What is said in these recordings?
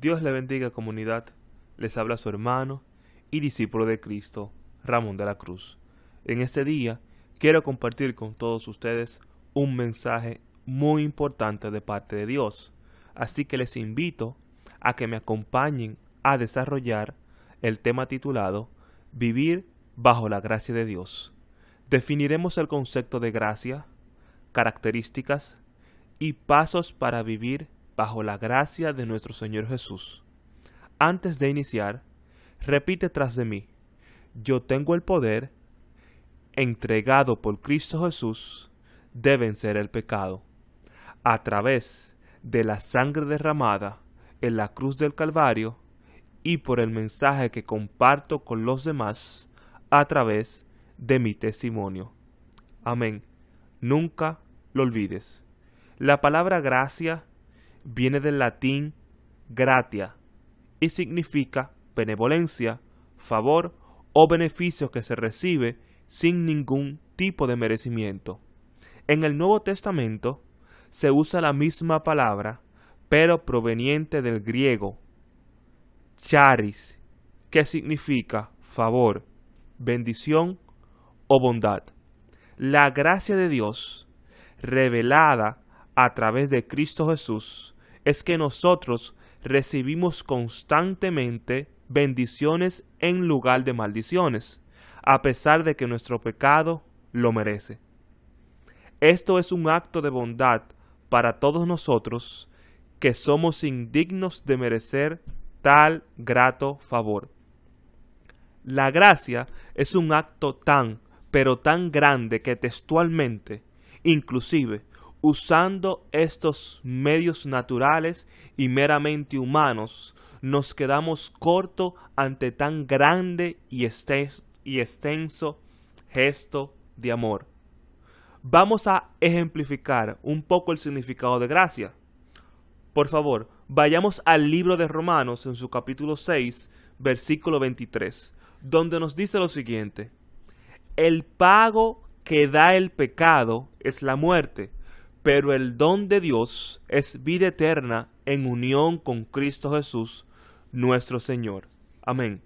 Dios le bendiga comunidad. Les habla su hermano y discípulo de Cristo, Ramón de la Cruz. En este día quiero compartir con todos ustedes un mensaje muy importante de parte de Dios. Así que les invito a que me acompañen a desarrollar el tema titulado Vivir bajo la gracia de Dios. Definiremos el concepto de gracia, características y pasos para vivir bajo la gracia de nuestro Señor Jesús. Antes de iniciar, repite tras de mí, yo tengo el poder entregado por Cristo Jesús de vencer el pecado. A través de la sangre derramada en la cruz del Calvario y por el mensaje que comparto con los demás a través de mi testimonio. Amén. Nunca lo olvides. La palabra gracia viene del latín gratia y significa benevolencia, favor o beneficio que se recibe sin ningún tipo de merecimiento. En el Nuevo Testamento se usa la misma palabra, pero proveniente del griego charis, que significa favor, bendición o bondad. La gracia de Dios, revelada a través de Cristo Jesús, es que nosotros recibimos constantemente bendiciones en lugar de maldiciones, a pesar de que nuestro pecado lo merece. Esto es un acto de bondad para todos nosotros que somos indignos de merecer tal grato favor. La gracia es un acto tan, pero tan grande que textualmente, inclusive, usando estos medios naturales y meramente humanos, nos quedamos corto ante tan grande y, extenso gesto de amor. Vamos a ejemplificar un poco el significado de gracia. Por favor, vayamos al libro de Romanos en su capítulo 6, versículo 23, donde nos dice lo siguiente. El pago que da el pecado es la muerte, pero el don de Dios es vida eterna en unión con Cristo Jesús, nuestro Señor. Amén.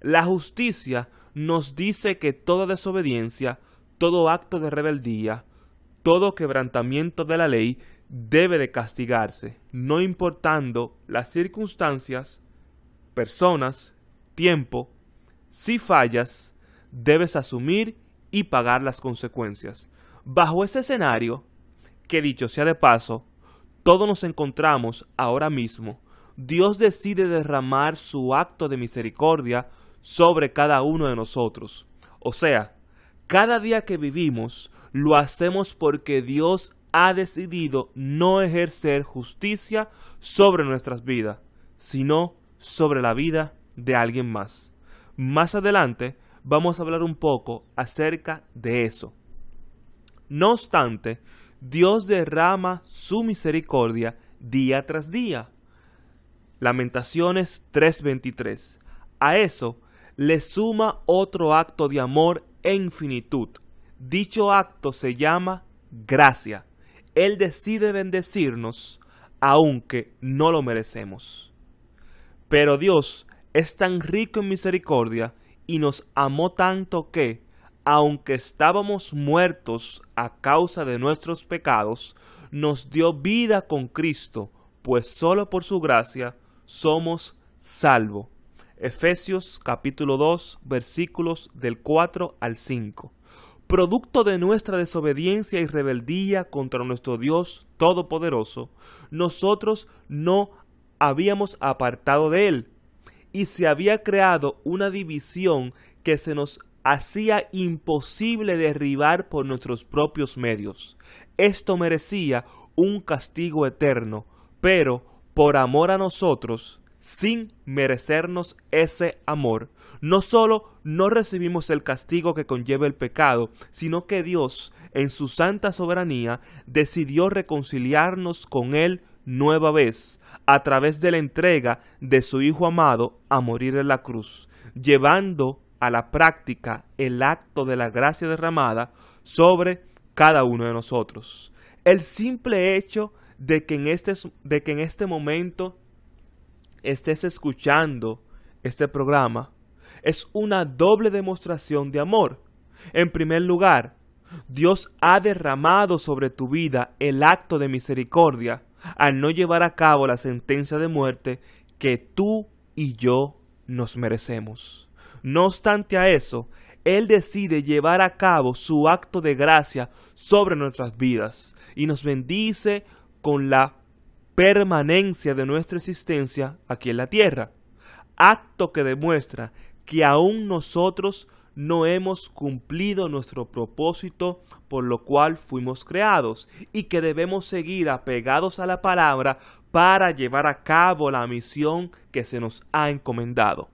La justicia nos dice que toda desobediencia, todo acto de rebeldía, todo quebrantamiento de la ley debe de castigarse, no importando las circunstancias, personas, tiempo. Si fallas, debes asumir y pagar las consecuencias. Bajo ese escenario, que dicho sea de paso, todos nos encontramos ahora mismo, Dios decide derramar su acto de misericordia sobre cada uno de nosotros. O sea, cada día que vivimos lo hacemos porque Dios ha decidido no ejercer justicia sobre nuestras vidas, sino sobre la vida de alguien más. Más adelante vamos a hablar un poco acerca de eso. No obstante, Dios derrama su misericordia día tras día. Lamentaciones 3:23. A eso le suma otro acto de amor e infinitud. Dicho acto se llama gracia. Él decide bendecirnos aunque no lo merecemos. Pero Dios es tan rico en misericordia y nos amó tanto que, aunque estábamos muertos a causa de nuestros pecados, nos dio vida con Cristo, pues solo por su gracia somos salvos. Efesios capítulo 2 versículos del 4 al 5. Producto de nuestra desobediencia y rebeldía contra nuestro Dios Todopoderoso, nosotros no habíamos apartado de Él, y se había creado una división que se nos hacía imposible derribar por nuestros propios medios. Esto merecía un castigo eterno, pero por amor a nosotros, sin merecernos ese amor, no solo no recibimos el castigo que conlleva el pecado, sino que Dios, en su santa soberanía, decidió reconciliarnos con Él nueva vez, a través de la entrega de su Hijo amado a morir en la cruz, llevando a la práctica el acto de la gracia derramada sobre cada uno de nosotros. El simple hecho de que en este, de que en este momento estés escuchando este programa es una doble demostración de amor. En primer lugar, Dios ha derramado sobre tu vida el acto de misericordia al no llevar a cabo la sentencia de muerte que tú y yo nos merecemos. No obstante a eso, Él decide llevar a cabo su acto de gracia sobre nuestras vidas y nos bendice con la permanencia de nuestra existencia aquí en la tierra. Acto que demuestra que aún nosotros no hemos cumplido nuestro propósito por lo cual fuimos creados y que debemos seguir apegados a la palabra para llevar a cabo la misión que se nos ha encomendado.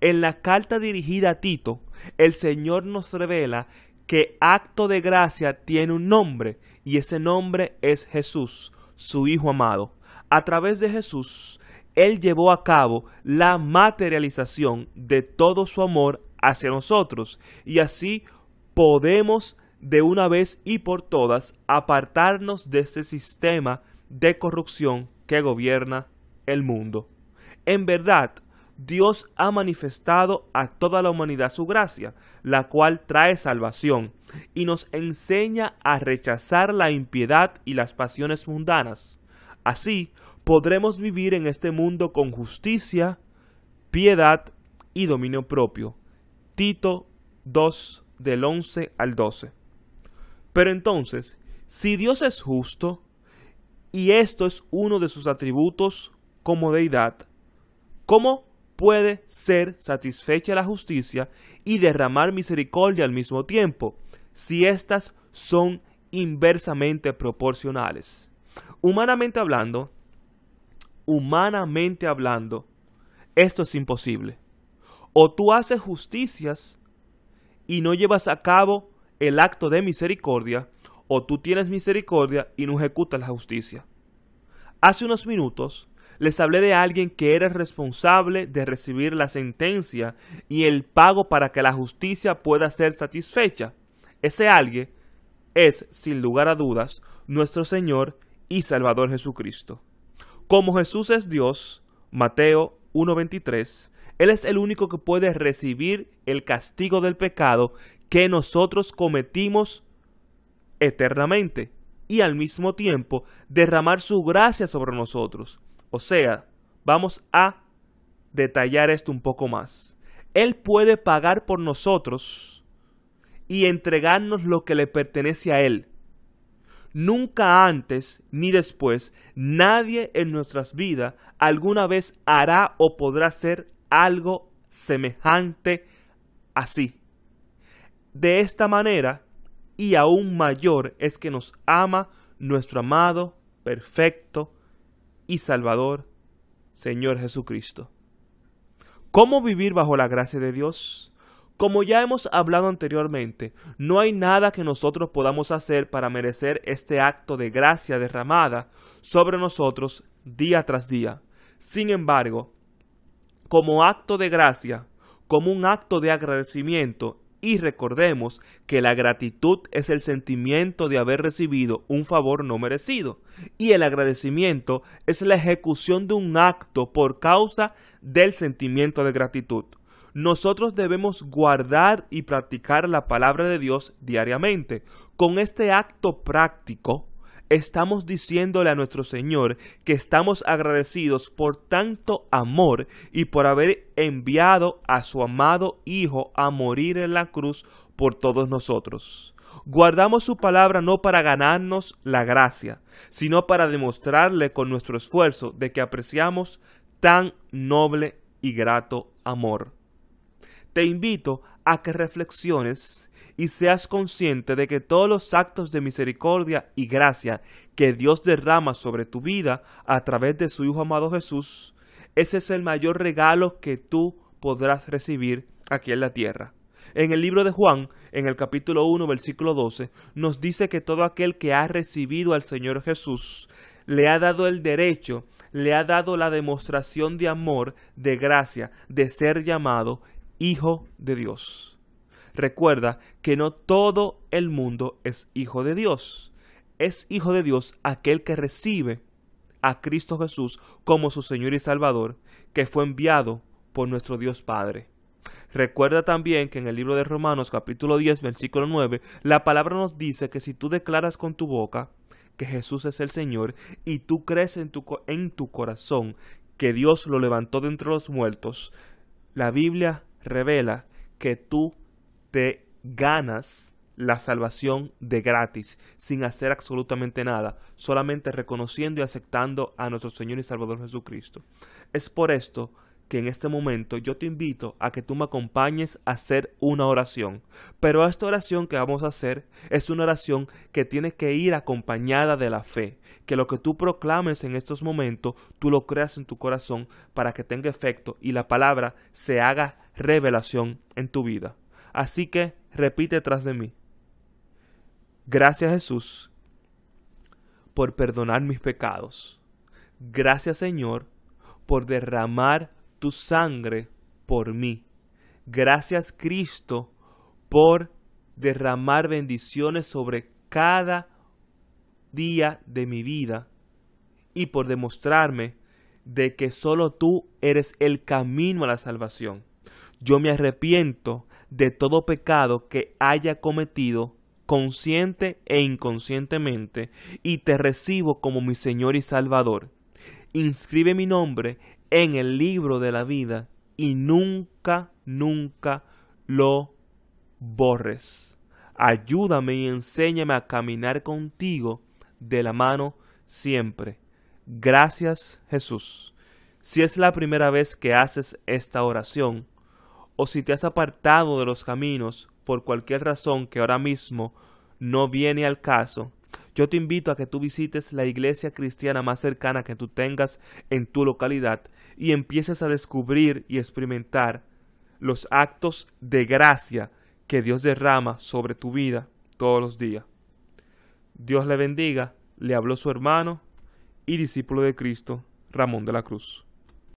En la carta dirigida a Tito, el Señor nos revela que acto de gracia tiene un nombre y ese nombre es Jesús, su Hijo amado. A través de Jesús, Él llevó a cabo la materialización de todo su amor hacia nosotros y así podemos de una vez y por todas apartarnos de este sistema de corrupción que gobierna el mundo. En verdad, Dios ha manifestado a toda la humanidad su gracia, la cual trae salvación, y nos enseña a rechazar la impiedad y las pasiones mundanas. Así podremos vivir en este mundo con justicia, piedad y dominio propio. Tito 2 del 11 al 12. Pero entonces, si Dios es justo, y esto es uno de sus atributos como deidad, ¿cómo puede ser satisfecha la justicia y derramar misericordia al mismo tiempo, si éstas son inversamente proporcionales? Humanamente hablando, humanamente hablando, esto es imposible. O tú haces justicias y no llevas a cabo el acto de misericordia, o tú tienes misericordia y no ejecutas la justicia. Hace unos minutos les hablé de alguien que era responsable de recibir la sentencia y el pago para que la justicia pueda ser satisfecha. Ese alguien es, sin lugar a dudas, nuestro Señor y Salvador Jesucristo. Como Jesús es Dios, Mateo 1.23, Él es el único que puede recibir el castigo del pecado que nosotros cometimos eternamente y al mismo tiempo derramar su gracia sobre nosotros. O sea, vamos a detallar esto un poco más. Él puede pagar por nosotros y entregarnos lo que le pertenece a Él. Nunca antes ni después nadie en nuestras vidas alguna vez hará o podrá hacer algo semejante así. De esta manera, y aún mayor es que nos ama nuestro amado, perfecto y Salvador, Señor Jesucristo. ¿Cómo vivir bajo la gracia de Dios? Como ya hemos hablado anteriormente, no hay nada que nosotros podamos hacer para merecer este acto de gracia derramada sobre nosotros día tras día. Sin embargo, como acto de gracia, como un acto de agradecimiento y recordemos que la gratitud es el sentimiento de haber recibido un favor no merecido. Y el agradecimiento es la ejecución de un acto por causa del sentimiento de gratitud. Nosotros debemos guardar y practicar la palabra de Dios diariamente. Con este acto práctico, estamos diciéndole a nuestro Señor que estamos agradecidos por tanto amor y por haber enviado a su amado Hijo a morir en la cruz por todos nosotros. Guardamos su palabra no para ganarnos la gracia, sino para demostrarle con nuestro esfuerzo de que apreciamos tan noble y grato amor. Te invito a que reflexiones y seas consciente de que todos los actos de misericordia y gracia que Dios derrama sobre tu vida a través de su Hijo amado Jesús, ese es el mayor regalo que tú podrás recibir aquí en la tierra. En el libro de Juan, en el capítulo 1, versículo 12, nos dice que todo aquel que ha recibido al Señor Jesús le ha dado el derecho, le ha dado la demostración de amor, de gracia, de ser llamado Hijo de Dios. Recuerda que no todo el mundo es hijo de Dios. Es hijo de Dios aquel que recibe a Cristo Jesús como su Señor y Salvador, que fue enviado por nuestro Dios Padre. Recuerda también que en el libro de Romanos capítulo 10 versículo 9 la palabra nos dice que si tú declaras con tu boca que Jesús es el Señor y tú crees en tu, en tu corazón que Dios lo levantó de entre los muertos, la Biblia revela que tú te ganas la salvación de gratis, sin hacer absolutamente nada, solamente reconociendo y aceptando a nuestro Señor y Salvador Jesucristo. Es por esto que en este momento yo te invito a que tú me acompañes a hacer una oración. Pero esta oración que vamos a hacer es una oración que tiene que ir acompañada de la fe. Que lo que tú proclames en estos momentos, tú lo creas en tu corazón para que tenga efecto y la palabra se haga revelación en tu vida. Así que repite tras de mí. Gracias Jesús por perdonar mis pecados. Gracias Señor por derramar tu sangre por mí. Gracias Cristo por derramar bendiciones sobre cada día de mi vida y por demostrarme de que solo tú eres el camino a la salvación. Yo me arrepiento de todo pecado que haya cometido consciente e inconscientemente y te recibo como mi Señor y Salvador. Inscribe mi nombre en el libro de la vida y nunca, nunca lo borres. Ayúdame y enséñame a caminar contigo de la mano siempre. Gracias Jesús. Si es la primera vez que haces esta oración, o si te has apartado de los caminos por cualquier razón que ahora mismo no viene al caso, yo te invito a que tú visites la iglesia cristiana más cercana que tú tengas en tu localidad y empieces a descubrir y experimentar los actos de gracia que Dios derrama sobre tu vida todos los días. Dios le bendiga, le habló su hermano y discípulo de Cristo, Ramón de la Cruz.